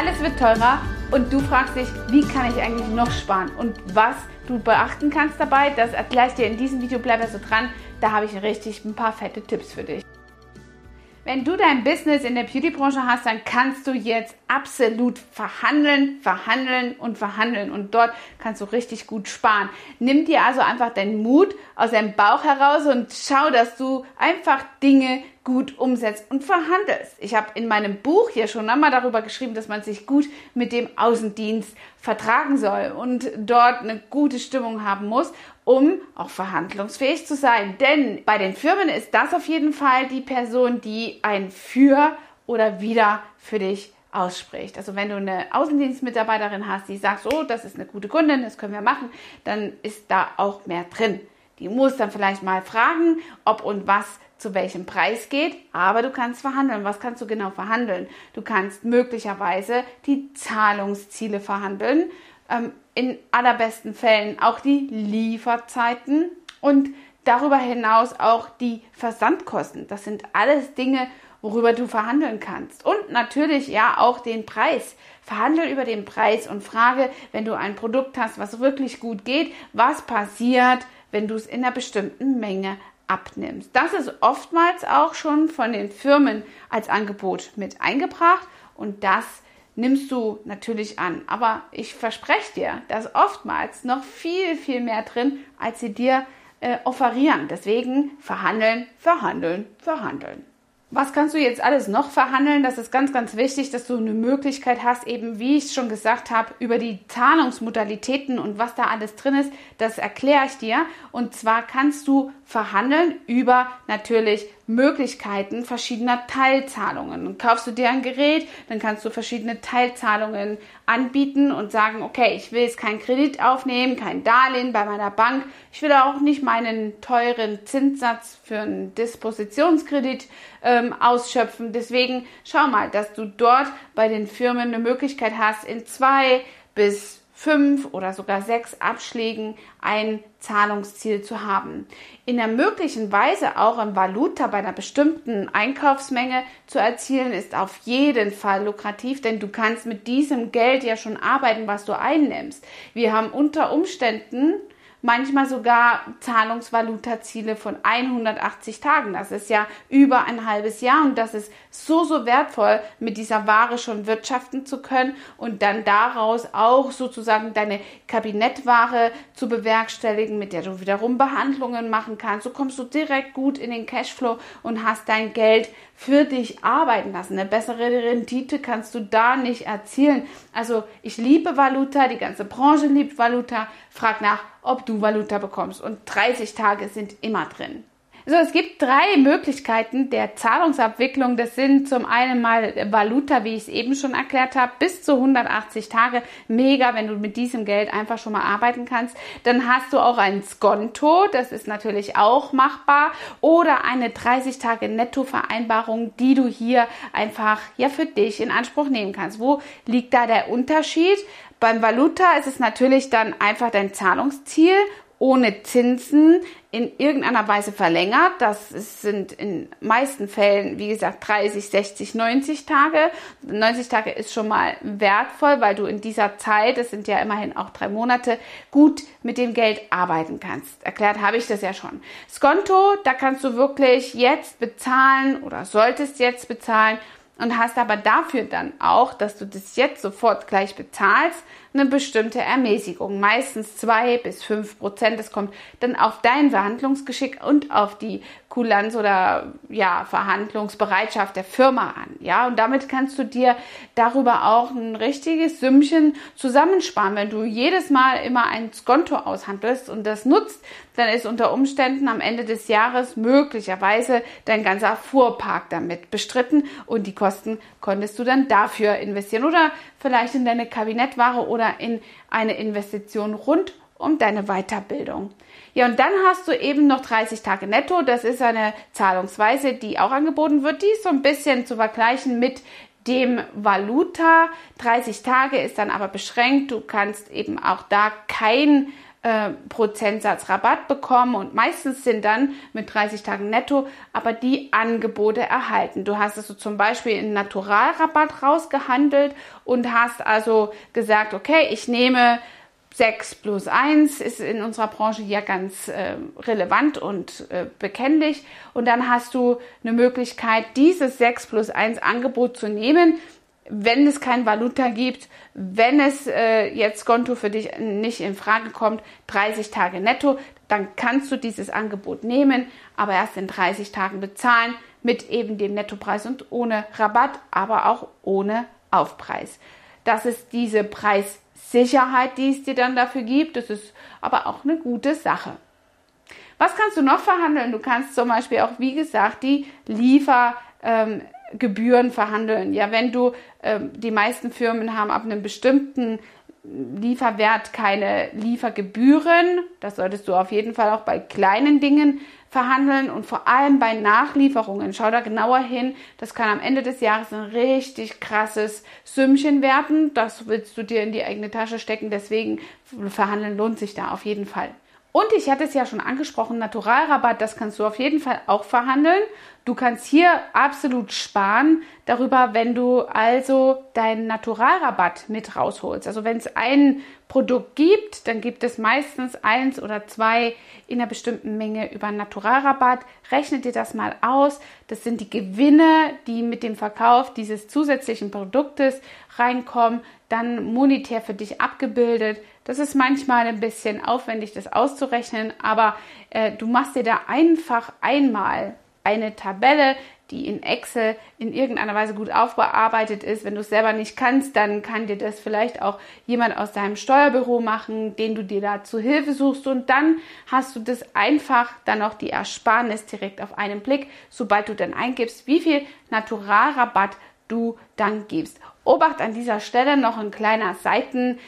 Alles wird teurer und du fragst dich, wie kann ich eigentlich noch sparen und was du beachten kannst dabei, das erkläre ich dir in diesem Video. Bleib also dran, da habe ich richtig ein paar fette Tipps für dich. Wenn du dein Business in der Beauty-Branche hast, dann kannst du jetzt absolut verhandeln, verhandeln und verhandeln und dort kannst du richtig gut sparen. Nimm dir also einfach deinen Mut aus deinem Bauch heraus und schau, dass du einfach Dinge gut umsetzt und verhandelst. Ich habe in meinem Buch hier schon einmal darüber geschrieben, dass man sich gut mit dem Außendienst vertragen soll und dort eine gute Stimmung haben muss, um auch verhandlungsfähig zu sein. Denn bei den Firmen ist das auf jeden Fall die Person, die ein Für oder Wider für dich ausspricht. Also wenn du eine Außendienstmitarbeiterin hast, die sagt, oh, das ist eine gute Kundin, das können wir machen, dann ist da auch mehr drin. Die muss dann vielleicht mal fragen, ob und was zu welchem Preis geht, aber du kannst verhandeln. Was kannst du genau verhandeln? Du kannst möglicherweise die Zahlungsziele verhandeln, ähm, in allerbesten Fällen auch die Lieferzeiten und darüber hinaus auch die Versandkosten. Das sind alles Dinge, worüber du verhandeln kannst. Und natürlich ja auch den Preis. Verhandel über den Preis und frage, wenn du ein Produkt hast, was wirklich gut geht, was passiert, wenn du es in einer bestimmten Menge abnimmst. Das ist oftmals auch schon von den Firmen als Angebot mit eingebracht und das nimmst du natürlich an. Aber ich verspreche dir, dass oftmals noch viel, viel mehr drin, als sie dir äh, offerieren. Deswegen verhandeln, verhandeln, verhandeln. Was kannst du jetzt alles noch verhandeln? Das ist ganz, ganz wichtig, dass du eine Möglichkeit hast, eben wie ich schon gesagt habe, über die Zahlungsmodalitäten und was da alles drin ist, das erkläre ich dir. Und zwar kannst du verhandeln über natürlich Möglichkeiten verschiedener Teilzahlungen. Und kaufst du dir ein Gerät, dann kannst du verschiedene Teilzahlungen anbieten und sagen, okay, ich will jetzt keinen Kredit aufnehmen, kein Darlehen bei meiner Bank. Ich will auch nicht meinen teuren Zinssatz für einen Dispositionskredit ähm, ausschöpfen. Deswegen schau mal, dass du dort bei den Firmen eine Möglichkeit hast, in zwei bis fünf oder sogar sechs Abschlägen ein Zahlungsziel zu haben. In der möglichen Weise auch im Valuta bei einer bestimmten Einkaufsmenge zu erzielen, ist auf jeden Fall lukrativ, denn du kannst mit diesem Geld ja schon arbeiten, was du einnimmst. Wir haben unter Umständen manchmal sogar Zahlungsvalutaziele von 180 Tagen. Das ist ja über ein halbes Jahr und das ist so, so wertvoll, mit dieser Ware schon wirtschaften zu können und dann daraus auch sozusagen deine Kabinettware zu bewerkstelligen, mit der du wiederum Behandlungen machen kannst. So kommst du direkt gut in den Cashflow und hast dein Geld für dich arbeiten lassen. Eine bessere Rendite kannst du da nicht erzielen. Also ich liebe Valuta, die ganze Branche liebt Valuta. Frag nach, ob du Valuta bekommst. Und 30 Tage sind immer drin. So, es gibt drei Möglichkeiten der Zahlungsabwicklung. Das sind zum einen mal Valuta, wie ich es eben schon erklärt habe, bis zu 180 Tage. Mega, wenn du mit diesem Geld einfach schon mal arbeiten kannst. Dann hast du auch ein Skonto, das ist natürlich auch machbar. Oder eine 30 Tage Nettovereinbarung, die du hier einfach ja für dich in Anspruch nehmen kannst. Wo liegt da der Unterschied? Beim Valuta ist es natürlich dann einfach dein Zahlungsziel ohne Zinsen in irgendeiner Weise verlängert. Das sind in meisten Fällen, wie gesagt, 30, 60, 90 Tage. 90 Tage ist schon mal wertvoll, weil du in dieser Zeit, es sind ja immerhin auch drei Monate, gut mit dem Geld arbeiten kannst. Erklärt habe ich das ja schon. Skonto, da kannst du wirklich jetzt bezahlen oder solltest jetzt bezahlen und hast aber dafür dann auch, dass du das jetzt sofort gleich bezahlst, eine bestimmte Ermäßigung, meistens zwei bis fünf Prozent. Das kommt dann auf dein Verhandlungsgeschick und auf die Kulanz oder ja Verhandlungsbereitschaft der Firma an. Ja, und damit kannst du dir darüber auch ein richtiges Sümmchen zusammensparen, wenn du jedes Mal immer ein Skonto aushandelst und das nutzt, dann ist unter Umständen am Ende des Jahres möglicherweise dein ganzer Fuhrpark damit bestritten und die Kosten konntest du dann dafür investieren oder vielleicht in deine Kabinettware oder in eine Investition rund um deine Weiterbildung. Ja, und dann hast du eben noch 30 Tage netto. Das ist eine Zahlungsweise, die auch angeboten wird. Die ist so ein bisschen zu vergleichen mit dem Valuta. 30 Tage ist dann aber beschränkt. Du kannst eben auch da kein äh, Prozentsatz Rabatt bekommen und meistens sind dann mit 30 Tagen netto aber die Angebote erhalten. Du hast also zum Beispiel einen Naturalrabatt rausgehandelt und hast also gesagt, okay, ich nehme 6 plus 1 ist in unserer Branche ja ganz äh, relevant und äh, bekennlich. Und dann hast du eine Möglichkeit, dieses 6 plus 1 Angebot zu nehmen, wenn es kein Valuta gibt, wenn es äh, jetzt Konto für dich nicht in Frage kommt, 30 Tage netto, dann kannst du dieses Angebot nehmen, aber erst in 30 Tagen bezahlen mit eben dem Nettopreis und ohne Rabatt, aber auch ohne Aufpreis. Das ist diese Preissicherheit, die es dir dann dafür gibt. Das ist aber auch eine gute Sache. Was kannst du noch verhandeln? Du kannst zum Beispiel auch, wie gesagt, die Liefer ähm, Gebühren verhandeln. Ja, wenn du, äh, die meisten Firmen haben ab einem bestimmten Lieferwert keine Liefergebühren. Das solltest du auf jeden Fall auch bei kleinen Dingen verhandeln und vor allem bei Nachlieferungen. Schau da genauer hin. Das kann am Ende des Jahres ein richtig krasses Sümmchen werden. Das willst du dir in die eigene Tasche stecken. Deswegen verhandeln lohnt sich da auf jeden Fall. Und ich hatte es ja schon angesprochen, Naturalrabatt, das kannst du auf jeden Fall auch verhandeln. Du kannst hier absolut sparen darüber, wenn du also deinen Naturalrabatt mit rausholst. Also wenn es ein Produkt gibt, dann gibt es meistens eins oder zwei in einer bestimmten Menge über Naturalrabatt. Rechne dir das mal aus. Das sind die Gewinne, die mit dem Verkauf dieses zusätzlichen Produktes reinkommen, dann monetär für dich abgebildet. Das ist manchmal ein bisschen aufwendig, das auszurechnen, aber äh, du machst dir da einfach einmal eine Tabelle, die in Excel in irgendeiner Weise gut aufbearbeitet ist. Wenn du es selber nicht kannst, dann kann dir das vielleicht auch jemand aus deinem Steuerbüro machen, den du dir da zu Hilfe suchst und dann hast du das einfach dann auch die Ersparnis direkt auf einen Blick, sobald du dann eingibst, wie viel Naturalrabatt du dann gibst. Obacht an dieser Stelle noch ein kleiner Seitenhinweis.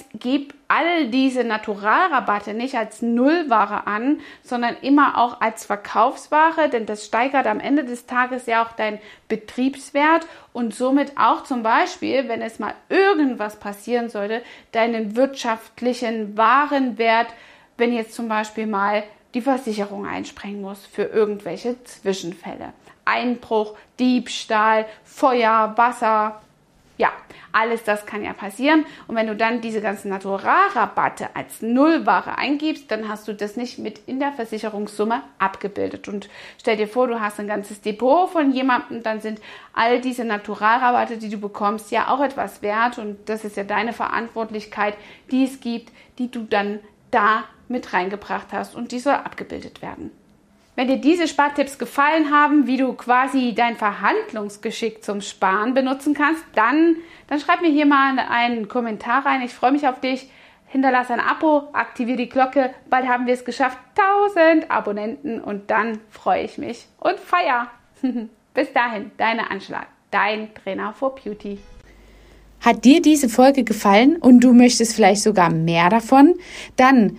Ähm, Gib all diese Naturalrabatte nicht als Nullware an, sondern immer auch als Verkaufsware, denn das steigert am Ende des Tages ja auch deinen Betriebswert und somit auch zum Beispiel, wenn es mal irgendwas passieren sollte, deinen wirtschaftlichen Warenwert, wenn jetzt zum Beispiel mal die Versicherung einspringen muss für irgendwelche Zwischenfälle. Einbruch, Diebstahl, Feuer, Wasser. Ja, alles das kann ja passieren. Und wenn du dann diese ganzen Naturalrabatte als Nullware eingibst, dann hast du das nicht mit in der Versicherungssumme abgebildet. Und stell dir vor, du hast ein ganzes Depot von jemandem, dann sind all diese Naturalrabatte, die du bekommst, ja auch etwas wert. Und das ist ja deine Verantwortlichkeit, die es gibt, die du dann da mit reingebracht hast und die soll abgebildet werden. Wenn dir diese Spartipps gefallen haben, wie du quasi dein Verhandlungsgeschick zum Sparen benutzen kannst, dann, dann schreib mir hier mal einen Kommentar rein. Ich freue mich auf dich. Hinterlass ein Abo, aktiviere die Glocke. Bald haben wir es geschafft. 1000 Abonnenten und dann freue ich mich und feier. Bis dahin, deine Anschlag, dein Trainer for Beauty. Hat dir diese Folge gefallen und du möchtest vielleicht sogar mehr davon? Dann